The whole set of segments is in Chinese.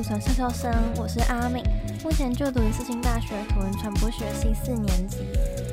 图传笑笑声，我是阿敏，目前就读于四星大学图文传播学系四年级。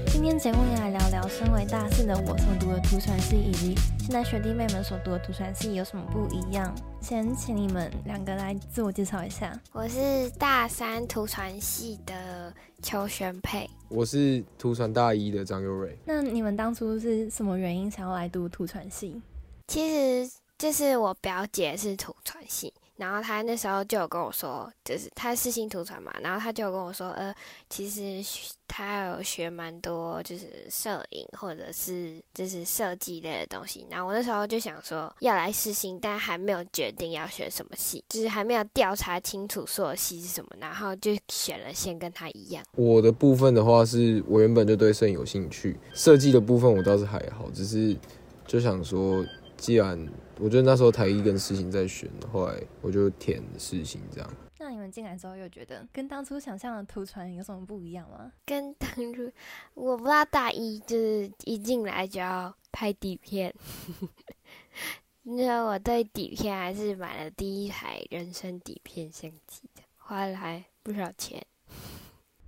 今天节目要来聊聊，身为大四的我所读的图传系，以及现在学弟妹们所读的图传系有什么不一样。先请你们两个来自我介绍一下。我是大三图传系的邱玄佩，我是图传大一的张佑瑞。那你们当初是什么原因想要来读图传系？其实就是我表姐是图传系。然后他那时候就有跟我说，就是他是新图传嘛，然后他就有跟我说，呃，其实他有学蛮多，就是摄影或者是就是设计类的东西。然后我那时候就想说要来试新，但还没有决定要学什么系，就是还没有调查清楚说系是什么，然后就选了先跟他一样。我的部分的话，是我原本就对摄影有兴趣，设计的部分我倒是还好，只是就想说。既然我觉得那时候台一跟世新在选，后来我就填世新这样。那你们进来之后又觉得跟当初想象的图传有什么不一样吗？跟当初我不知道大一就是一进来就要拍底片，那我对底片还是买了第一台人生底片相机的，花了不少钱。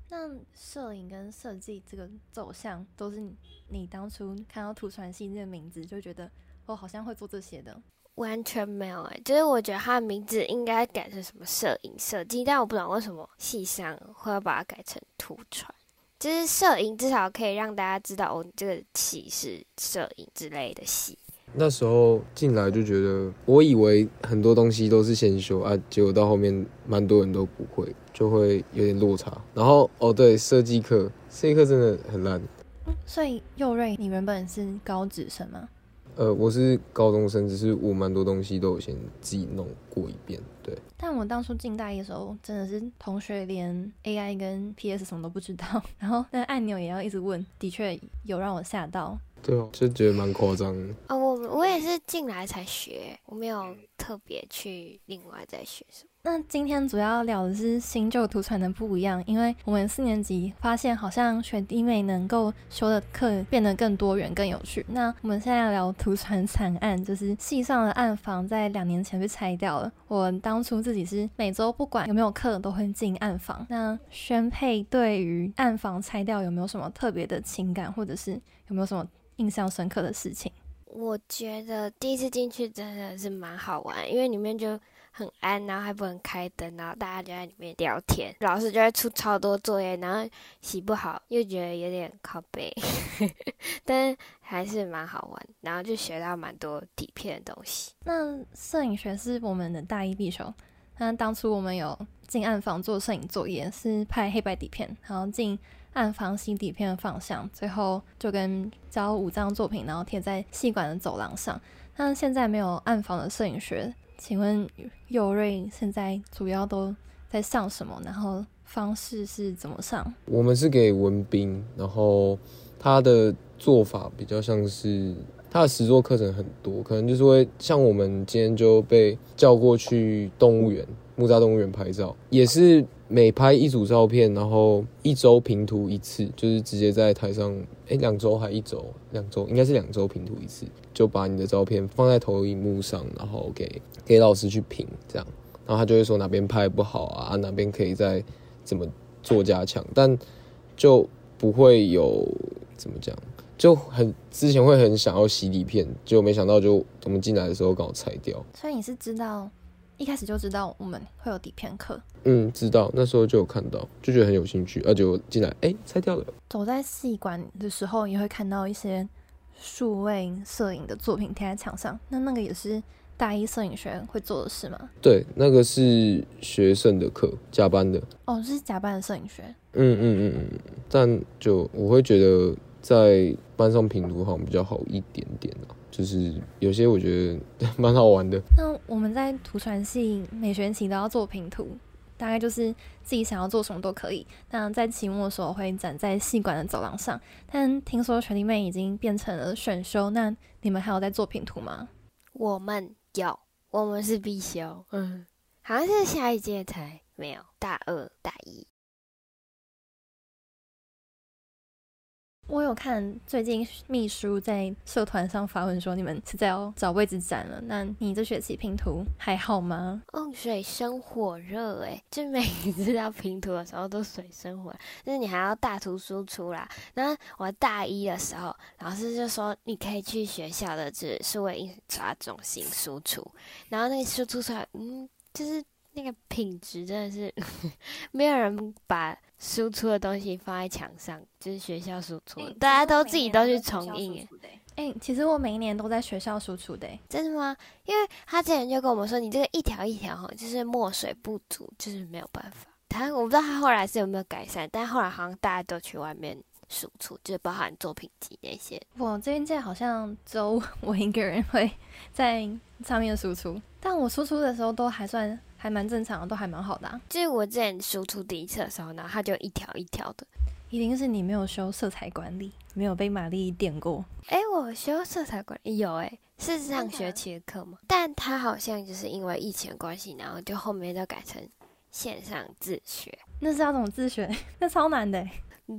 那摄影跟设计这个走向，都是你当初看到图传系这个名字就觉得。我好像会做这些的，完全没有哎，就是我觉得他的名字应该改成什么摄影设计，但我不懂为什么戏上会要把它改成图传，就是摄影至少可以让大家知道哦，这个系是摄影之类的系。那时候进来就觉得，我以为很多东西都是先修啊，结果到后面蛮多人都不会，就会有点落差。然后哦，对，设计课，设计课真的很烂。所以佑瑞，你原本是高职生吗？呃，我是高中生，只是我蛮多东西都有先自己弄过一遍，对。但我当初进大一的时候，真的是同学连 AI 跟 PS 什么都不知道，然后那按钮也要一直问，的确有让我吓到。对哦，就觉得蛮夸张。哦，我我也是进来才学，我没有特别去另外再学什么。那今天主要聊的是新旧图传的不一样，因为我们四年级发现好像学弟妹能够修的课变得更多元、更有趣。那我们现在要聊图传惨案，就是系上的暗房在两年前被拆掉了。我当初自己是每周不管有没有课都会进暗房。那宣佩对于暗房拆掉有没有什么特别的情感，或者是有没有什么印象深刻的事情？我觉得第一次进去真的是蛮好玩，因为里面就。很暗，然后还不能开灯，然后大家就在里面聊天，老师就会出超多作业，然后洗不好，又觉得有点靠背，但还是蛮好玩，然后就学到蛮多底片的东西。那摄影学是我们的大一必修，那当初我们有进暗房做摄影作业，是拍黑白底片，然后进暗房洗底片的方向，最后就跟交五张作品，然后贴在戏馆的走廊上。那现在没有暗房的摄影学。请问佑瑞现在主要都在上什么？然后方式是怎么上？我们是给文斌，然后他的做法比较像是他的实作课程很多，可能就是会像我们今天就被叫过去动物园木栅动物园拍照，也是每拍一组照片，然后一周平图一次，就是直接在台上，哎，两周还一周？两周应该是两周平图一次，就把你的照片放在投影幕上，然后给。给老师去评，这样，然后他就会说哪边拍不好啊，哪边可以再怎么做加强，但就不会有怎么讲，就很之前会很想要洗底片，就没想到就我们进来的时候刚好拆掉。所以你是知道一开始就知道我们会有底片课？嗯，知道，那时候就有看到，就觉得很有兴趣，而且我进来哎拆掉了。走在戏馆的时候，也会看到一些数位摄影的作品贴在墙上，那那个也是。大一摄影学会做的事吗？对，那个是学生的课，加班的。哦，是加班的摄影学。嗯嗯嗯嗯。但就我会觉得在班上评图好像比较好一点点啊，就是有些我觉得 蛮好玩的。那我们在图传系每学期都要做评图，大概就是自己想要做什么都可以。那在期末的时候会展在系馆的走廊上，但听说学弟妹已经变成了选修，那你们还有在做评图吗？我们。有，我们是必修，嗯，好像是下一届才没有，大二大一。我有看最近秘书在社团上发文说，你们是在要找位置展了。那你这学期拼图还好吗？哦，水深火热诶，就每一次要拼图的时候都水深火热，就是你还要大图输出啦。然后我大一的时候，老师就说你可以去学校的指数位印刷中心输出，然后那个输出出来，嗯，就是那个品质真的是 没有人把。输出的东西放在墙上，就是学校输出，大家都自己都去重印。哎，其实我每一年都在学校输出的，真的吗？因为他之前就跟我们说，你这个一条一条哈，就是墨水不足，就是没有办法。他我不知道他后来是有没有改善，但后来好像大家都去外面输出，就是包含作品集那些。我这边在好像只有我一个人会在上面输出，但我输出的时候都还算。还蛮正常的，都还蛮好的。就是我之前输出第一次的时候，然后它就一条一条的。一定是你没有修色彩管理，没有被玛丽点过。哎，我修色彩管理有哎，是上学期的课吗？但它好像就是因为疫情的关系，然后就后面就改成线上自学。那是要怎么自学？那超难的。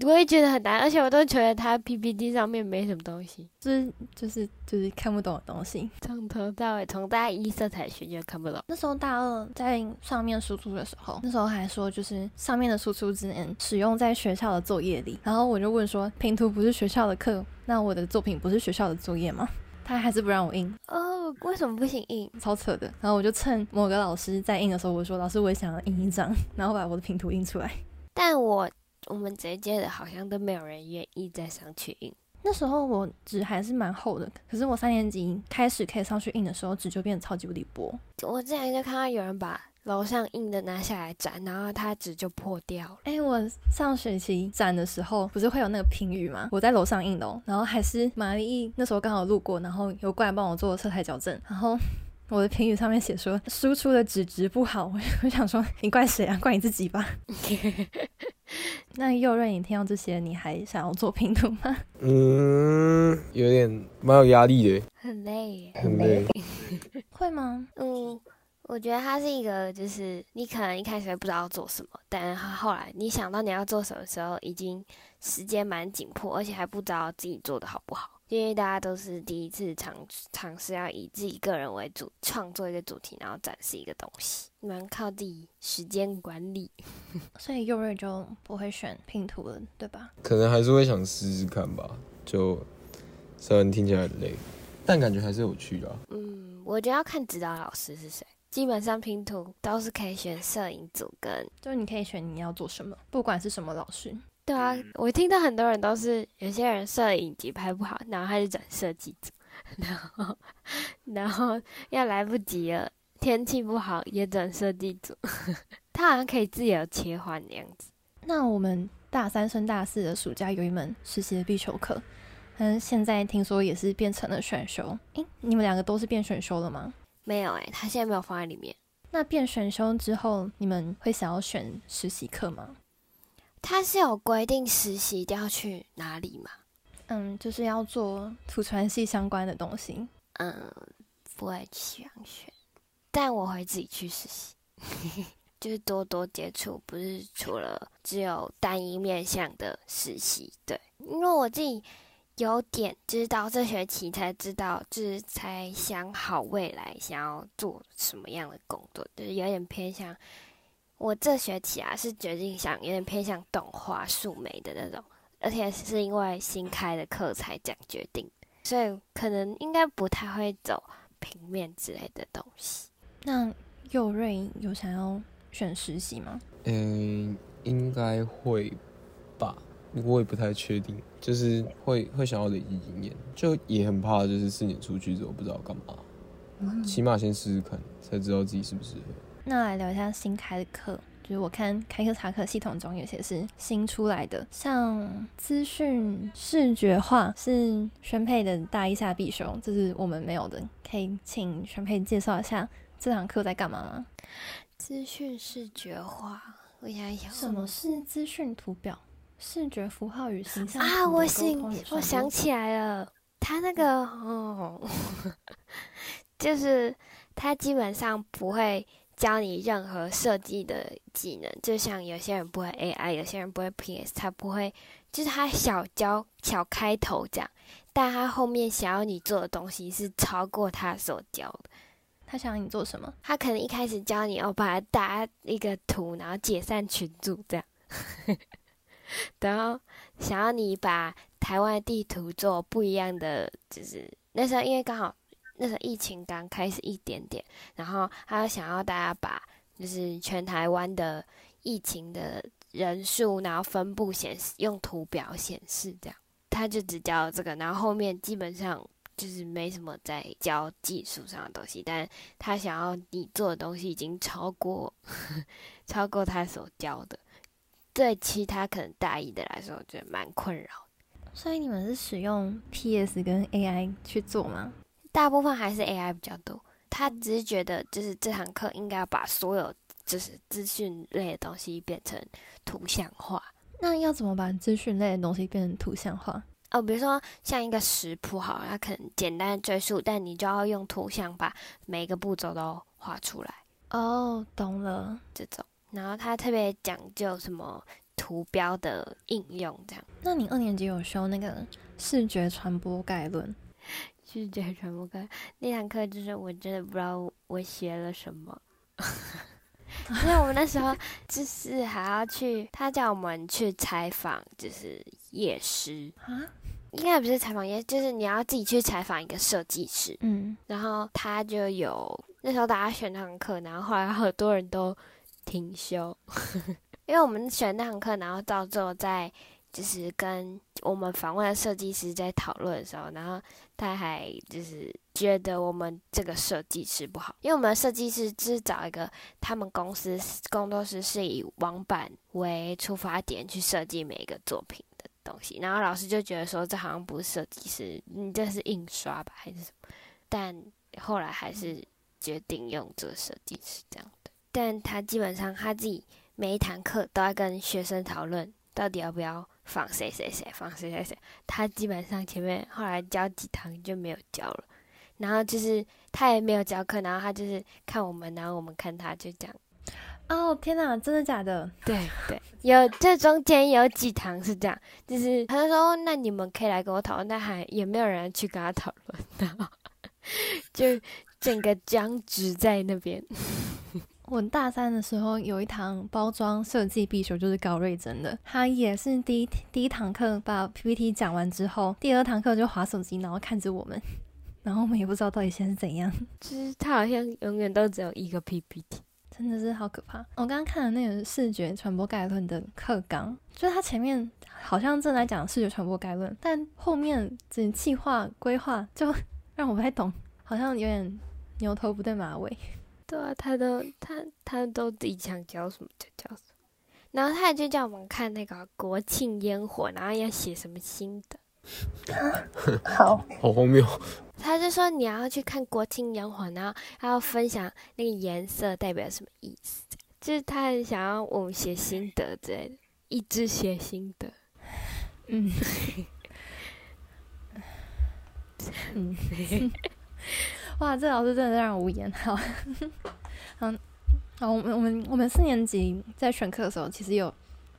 我也觉得很难，而且我都觉得他 PPT 上面没什么东西，就是就是就是看不懂的东西，从头到尾，从大一色彩学就看不懂。那时候大二在上面输出的时候，那时候还说就是上面的输出只能使用在学校的作业里，然后我就问说拼图不是学校的课，那我的作品不是学校的作业吗？他还是不让我印哦，为什么不行印？超扯的。然后我就趁某个老师在印的时候，我说老师我也想要印一张，然后把我的拼图印出来，但我。我们这一届的好像都没有人愿意再上去印。那时候我纸还是蛮厚的，可是我三年级开始可以上去印的时候，纸就变得超级无敌薄。我之前就看到有人把楼上印的拿下来展，然后它纸就破掉了。哎，我上学期展的时候不是会有那个评语吗？我在楼上印的，哦然后还是玛丽那时候刚好路过，然后有过来帮我做色彩矫正，然后。我的评语上面写说输出的纸质不好，我想说你怪谁啊？怪你自己吧。那佑瑞，你听到这些，你还想要做拼图吗？嗯，有点蛮有压力的，很累，很累。会吗？嗯，我觉得它是一个，就是你可能一开始不知道做什么，但后来你想到你要做什么时候，已经时间蛮紧迫，而且还不知道自己做的好不好。因为大家都是第一次尝尝试要以自己个人为主创作一个主题，然后展示一个东西，蛮靠自己时间管理。所以幼瑞就不会选拼图了，对吧？可能还是会想试试看吧。就虽然听起来很累，但感觉还是有趣的。嗯，我觉得要看指导老师是谁。基本上拼图都是可以选摄影组跟，就是你可以选你要做什么，不管是什么老师。对啊，我听到很多人都是有些人摄影集拍不好，然后他就转设计组，然后然后要来不及了，天气不好也转设计组，他好像可以自由切换的样子。那我们大三升大四的暑假有一门实习的必修课，嗯，现在听说也是变成了选修。诶，你们两个都是变选修了吗？没有诶，他现在没有放在里面。那变选修之后，你们会想要选实习课吗？他是有规定实习一定要去哪里吗？嗯，就是要做土传系相关的东西。嗯，不会想选，但我会自己去实习，就是多多接触，不是除了只有单一面向的实习。对，因为我自己有点知道这学期才知道，就是才想好未来想要做什么样的工作，就是有点偏向。我这学期啊是决定想有点偏向动画、数美的那种，而且是因为新开的课才这样决定，所以可能应该不太会走平面之类的东西。那佑瑞有想要选实习吗？嗯，应该会吧，我也不太确定，就是会会想要累积经验，就也很怕就是四年出去之后不知道干嘛，起码先试试看，才知道自己适不适合。那来聊一下新开的课，就是我看开课查课系统中有些是新出来的，像资讯视觉化是宣佩的大一下必修，这是我们没有的，可以请宣佩介绍一下这堂课在干嘛吗？资讯视觉化，我想想，什么是资讯图表？视觉符号与形象啊，我想我想起来了，他那个哦，就是他基本上不会。教你任何设计的技能，就像有些人不会 AI，有些人不会 PS，他不会，就是他小教小开头这样，但他后面想要你做的东西是超过他所教的。他想要你做什么？他可能一开始教你哦，把它打一个图，然后解散群组这样，然后想要你把台湾地图做不一样的，就是那时候因为刚好。那时候疫情刚开始一点点，然后他想要大家把就是全台湾的疫情的人数，然后分布显示用图表显示这样，他就只教这个，然后后面基本上就是没什么在教技术上的东西，但他想要你做的东西已经超过 超过他所教的，对其他可能大一的来说，我觉得蛮困扰。所以你们是使用 PS 跟 AI 去做吗？大部分还是 AI 比较多，他只是觉得就是这堂课应该要把所有就是资讯类的东西变成图像化。那要怎么把资讯类的东西变成图像化？哦，比如说像一个食谱，好，它可能简单的赘述，但你就要用图像把每个步骤都画出来。哦，懂了，这种。然后他特别讲究什么图标的应用，这样。那你二年级有修那个视觉传播概论？视觉传播课那堂课，就是我真的不知道我学了什么。因为我们那时候就是还要去，他叫我们去采访，就是夜师啊，应该不是采访夜，就是你要自己去采访一个设计师。嗯，然后他就有那时候大家选那堂课，然后后来很多人都停休，因为我们选那堂课，然后到最后在。就是跟我们访问的设计师在讨论的时候，然后他还就是觉得我们这个设计师不好，因为我们设计师只找一个他们公司工作室是以网版为出发点去设计每一个作品的东西，然后老师就觉得说这好像不是设计师，你这是印刷吧还是什么？但后来还是决定用这个设计师这样的，但他基本上他自己每一堂课都在跟学生讨论到底要不要。放谁谁谁，放谁谁谁，他基本上前面后来教几堂就没有教了，然后就是他也没有教课，然后他就是看我们，然后我们看他，就这样。哦天哪，真的假的？对对，有这中间有几堂是这样，就是他就说那你们可以来跟我讨论，但还也没有人去跟他讨论，然后 就整个僵直在那边。我大三的时候有一堂包装设计必修，就是高瑞珍的。他也是第一第一堂课把 PPT 讲完之后，第二堂课就划手机，然后看着我们，然后我们也不知道到底现在是怎样。就是他好像永远都只有一个 PPT，真的是好可怕。我刚刚看了那个视觉传播概论的课纲，就是他前面好像正在讲视觉传播概论，但后面整计划规划就 让我不太懂，好像有点牛头不对马尾。对啊，他都他他都自己想教什么就教什么，然后他就叫我们看那个国庆烟火，然后要写什么心得。好，好荒谬。他就说你要去看国庆烟火，然后还要分享那个颜色代表什么意思，就是他很想要我们写心得之类的，一直写心得。嗯，嗯。哇，这老师真的让我无言。好，嗯，好，我们我们我们四年级在选课的时候，其实有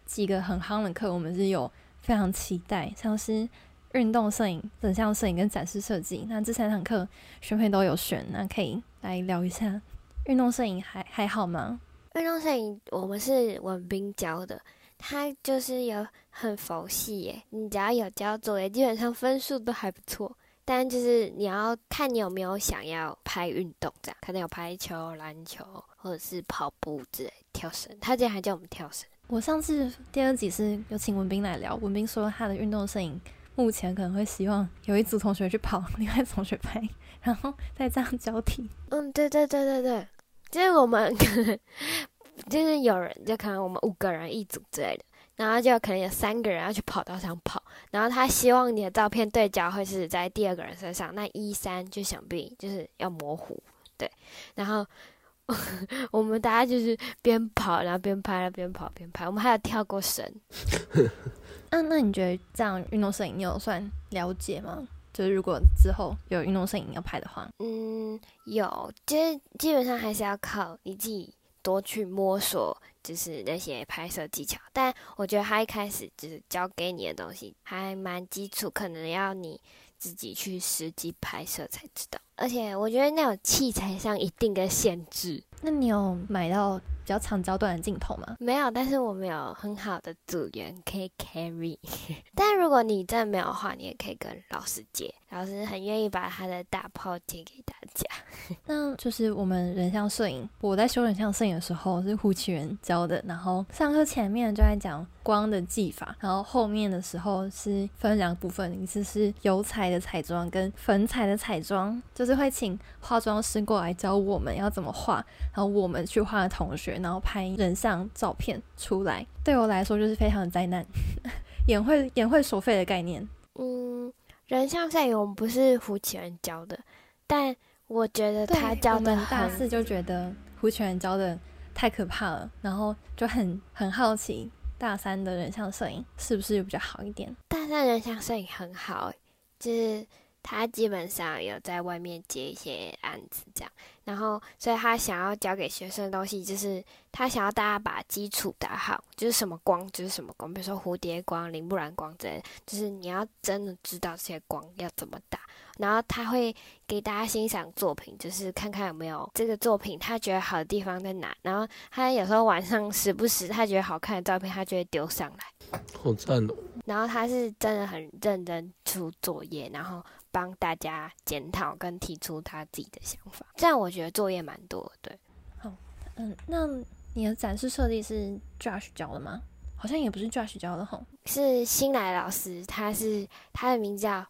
几个很夯的课，我们是有非常期待，像是运动摄影、整像摄影跟展示设计。那这三堂课学妹都有选，那可以来聊一下。运动摄影还还好吗？运动摄影我们是文斌教的，他就是有很佛系耶，你只要有交作业，基本上分数都还不错。但就是你要看你有没有想要拍运动这样，可能有排球、篮球或者是跑步之类、跳绳。他今天还叫我们跳绳。我上次第二集是有请文斌来聊，文斌说他的运动摄影目前可能会希望有一组同学去跑，另外同学拍，然后再这样交替。嗯，对对对对对，就是我们可能就是有人就可能我们五个人一组之类的。然后就可能有三个人要去跑道上跑，然后他希望你的照片对焦会是在第二个人身上，那一三就想必就是要模糊，对。然后我们大家就是边跑，然后边拍，边跑边拍，我们还有跳过绳。那 那你觉得这样运动摄影你有算了解吗？就是如果之后有运动摄影要拍的话，嗯，有，就是基本上还是要靠你自己多去摸索，就是那些拍摄技巧。但我觉得他一开始就是教给你的东西还蛮基础，可能要你自己去实际拍摄才知道。而且我觉得那种器材上一定的限制，那你有买到比较长焦段的镜头吗？没有，但是我们有很好的组员可以 carry。但如果你真的没有的话，你也可以跟老师借，老师很愿意把他的大炮借给大家。那就是我们人像摄影，我在修人像摄影的时候是胡启源教的，然后上课前面就在讲光的技法，然后后面的时候是分两部分，一次是油彩的彩妆跟粉彩的彩妆，就是会请化妆师过来教我们要怎么画，然后我们去画同学，然后拍人像照片出来。对我来说就是非常的灾难，演会演会收费的概念。嗯，人像摄影我们不是胡启源教的，但我觉得他教的大四就觉得胡启源教的太可怕了，然后就很很好奇大三的人像摄影是不是比较好一点？大三人像摄影很好，就是。他基本上有在外面接一些案子，这样，然后，所以他想要教给学生的东西，就是他想要大家把基础打好，就是什么光就是什么光，比如说蝴蝶光、铃木蓝光之类的，就是你要真的知道这些光要怎么打。然后他会给大家欣赏作品，就是看看有没有这个作品他觉得好的地方在哪。然后他有时候晚上时不时他觉得好看的照片，他就会丢上来，好赞哦。然后他是真的很认真出作业，然后。帮大家检讨跟提出他自己的想法，这样我觉得作业蛮多。对，好，嗯，那你的展示设计是 Josh 教的吗？好像也不是 Josh 教的吼，是新来老师，他是他的名字叫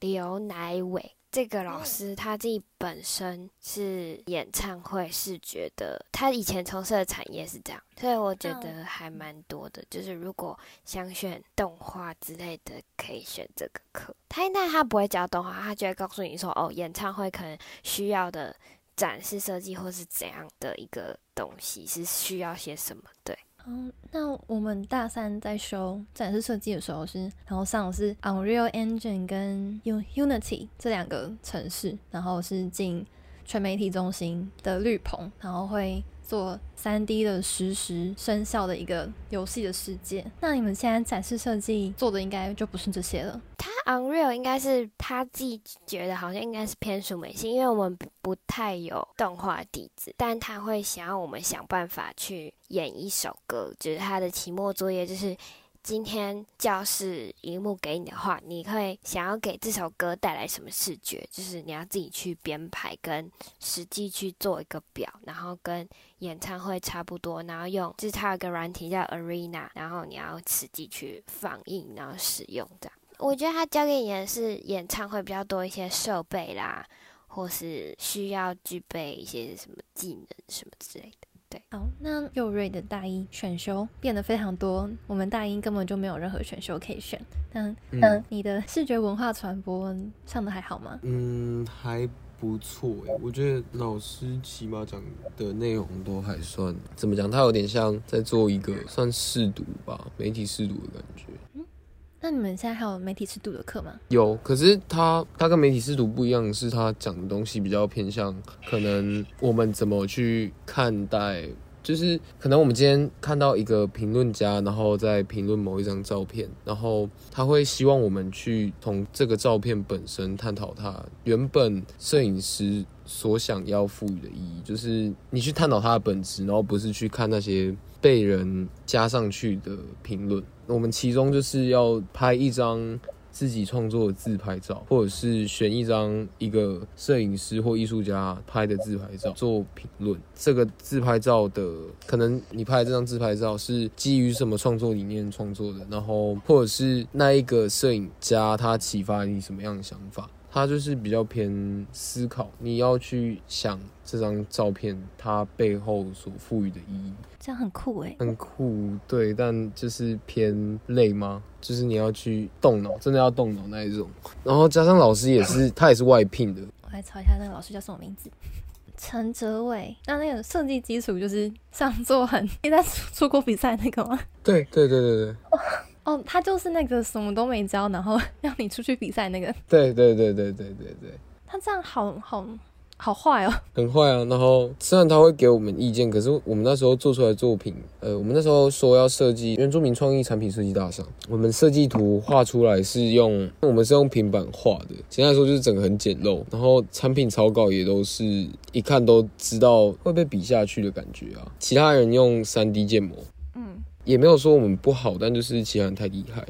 刘乃伟。这个老师他自己本身是演唱会视觉的，他以前从事的产业是这样，所以我觉得还蛮多的。就是如果想选动画之类的，可以选这个课。他但他不会教动画，他就会告诉你说，哦，演唱会可能需要的展示设计或是怎样的一个东西是需要些什么，对。嗯，那我们大三在修展示设计的时候是，然后上的是 Unreal Engine 跟 Unity 这两个城市，然后是进全媒体中心的绿棚，然后会做三 D 的实时生效的一个游戏的世界。那你们现在展示设计做的应该就不是这些了。Unreal 应该是他自己觉得好像应该是偏属美性，因为我们不太有动画底子，但他会想要我们想办法去演一首歌，就是他的期末作业，就是今天教室荧幕给你的话，你会想要给这首歌带来什么视觉，就是你要自己去编排跟实际去做一个表，然后跟演唱会差不多，然后用就是它有个软体叫 Arena，然后你要实际去放映，然后使用这样。我觉得他教给你的是演唱会比较多一些设备啦，或是需要具备一些什么技能什么之类的。对，好，那佑瑞的大一选修变得非常多，我们大一根本就没有任何选修可以选。那嗯，你的视觉文化传播上的还好吗？嗯，还不错诶。我觉得老师起码讲的内容都还算怎么讲，他有点像在做一个算试读吧，媒体试读的感觉。那你们现在还有媒体试读的课吗？有，可是他他跟媒体试读不一样，是他讲的东西比较偏向可能我们怎么去看待，就是可能我们今天看到一个评论家，然后在评论某一张照片，然后他会希望我们去从这个照片本身探讨它原本摄影师所想要赋予的意义，就是你去探讨它的本质，然后不是去看那些被人加上去的评论。我们其中就是要拍一张自己创作的自拍照，或者是选一张一个摄影师或艺术家拍的自拍照做评论。这个自拍照的可能你拍的这张自拍照是基于什么创作理念创作的，然后或者是那一个摄影家他启发你什么样的想法。他就是比较偏思考，你要去想这张照片它背后所赋予的意义，这样很酷哎，很酷，对，但就是偏累吗？就是你要去动脑，真的要动脑那一种。然后加上老师也是，他也是外聘的。我来查一下那个老师叫什么名字，陈哲伟。那那个设计基础就是上座很，你在出国比赛那个吗？对对对对对。哦，他就是那个什么都没教，然后 让你出去比赛那个。对对对对对对对，他这样好好好坏哦。很坏啊。然后虽然他会给我们意见，可是我们那时候做出来的作品，呃，我们那时候说要设计原住民创意产品设计大赏，我们设计图画出来是用我们是用平板画的，简单来说就是整个很简陋，然后产品草稿也都是一看都知道会被比下去的感觉啊。其他人用三 D 建模。嗯，也没有说我们不好，但就是其他人太厉害，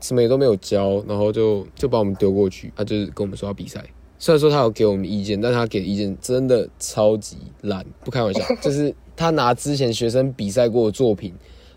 什么也都没有教，然后就就把我们丢过去，他就是跟我们说要比赛。虽然说他有给我们意见，但他给的意见真的超级烂，不开玩笑，就是他拿之前学生比赛过的作品，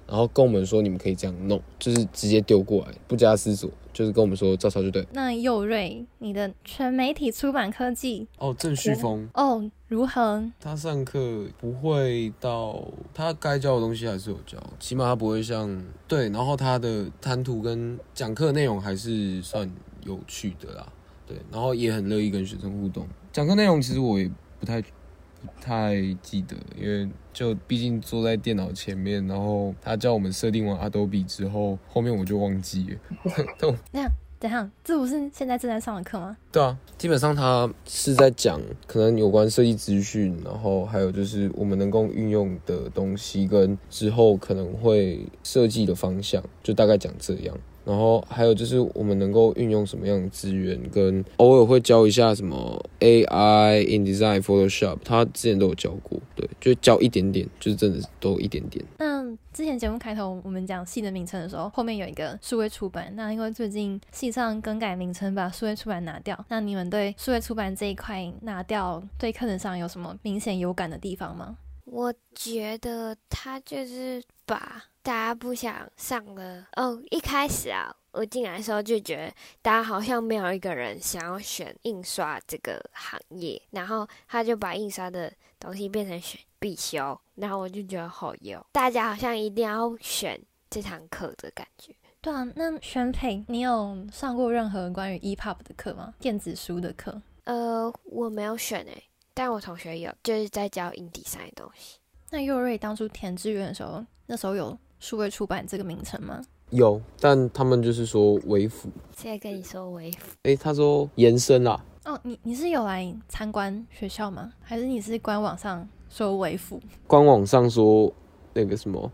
然后跟我们说你们可以这样弄，就是直接丢过来，不加思索，就是跟我们说照抄就对。那佑瑞，你的全媒体出版科技哦，郑旭峰哦如何？他上课不会到他该教的东西还是有教，起码他不会像对，然后他的谈吐跟讲课内容还是算有趣的啦，对，然后也很乐意跟学生互动。讲课内容其实我也不太不太记得，因为就毕竟坐在电脑前面，然后他叫我们设定完 Adobe 之后，后面我就忘记了。那样，等一下，这不是现在正在上的课吗？对啊，基本上他是在讲可能有关设计资讯，然后还有就是我们能够运用的东西，跟之后可能会设计的方向，就大概讲这样。然后还有就是我们能够运用什么样的资源，跟偶尔会教一下什么 AI、InDesign、Photoshop，他之前都有教过，对，就教一点点，就是真的都一点点。那之前节目开头我们讲系的名称的时候，后面有一个数位出版。那因为最近系上更改名称，把数位出版拿掉。那你们对数位出版这一块拿掉，对课程上有什么明显有感的地方吗？我觉得他就是把大家不想上了哦，一开始啊，我进来的时候就觉得大家好像没有一个人想要选印刷这个行业，然后他就把印刷的东西变成选必修，然后我就觉得好有，大家好像一定要选这堂课的感觉。对啊，那宣佩，你有上过任何关于 EPUB 的课吗？电子书的课？呃，我没有选诶、但我同学有，就是在教印第三的东西。那佑瑞当初填志愿的时候，那时候有数位出版这个名称吗？有，但他们就是说微辅，现在跟你说微服，诶，他说延伸啦，哦，你你是有来参观学校吗？还是你是官网上说为辅？官网上说那个什么，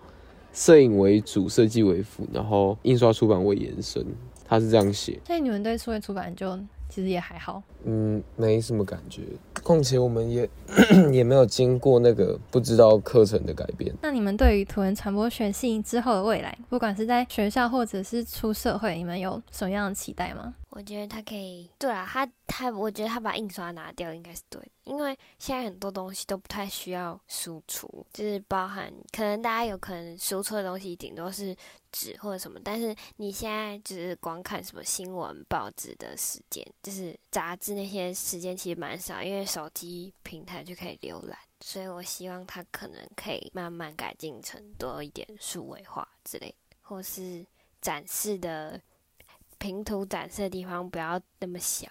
摄影为主，设计为辅，然后印刷出版为延伸，他是这样写。所以你们对数位出版就其实也还好。嗯，没什么感觉。况且我们也 也没有经过那个不知道课程的改变。那你们对于图文传播学系之后的未来，不管是在学校或者是出社会，你们有什么样的期待吗？我觉得他可以，对啊，他他，我觉得他把印刷拿掉应该是对，因为现在很多东西都不太需要输出，就是包含可能大家有可能输出的东西顶多是纸或者什么，但是你现在就是光看什么新闻、报纸的时间，就是杂志那些时间其实蛮少，因为手机平台就可以浏览，所以我希望它可能可以慢慢改进成多一点数位化之类，或是展示的平图展示的地方不要那么小。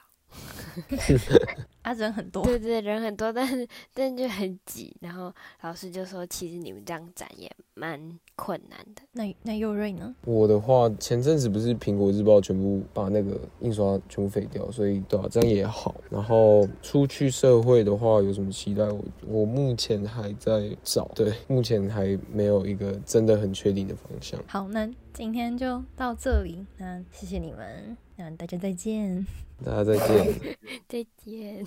啊，人很多。对对，人很多，但是但是就很挤。然后老师就说，其实你们这样展也蛮困难的。那那佑瑞呢？我的话，前阵子不是苹果日报全部把那个印刷全部废掉，所以对啊，这样也好。然后出去社会的话，有什么期待？我我目前还在找，对，目前还没有一个真的很确定的方向。好，那今天就到这里。那谢谢你们，那大家再见。大家再见。再见。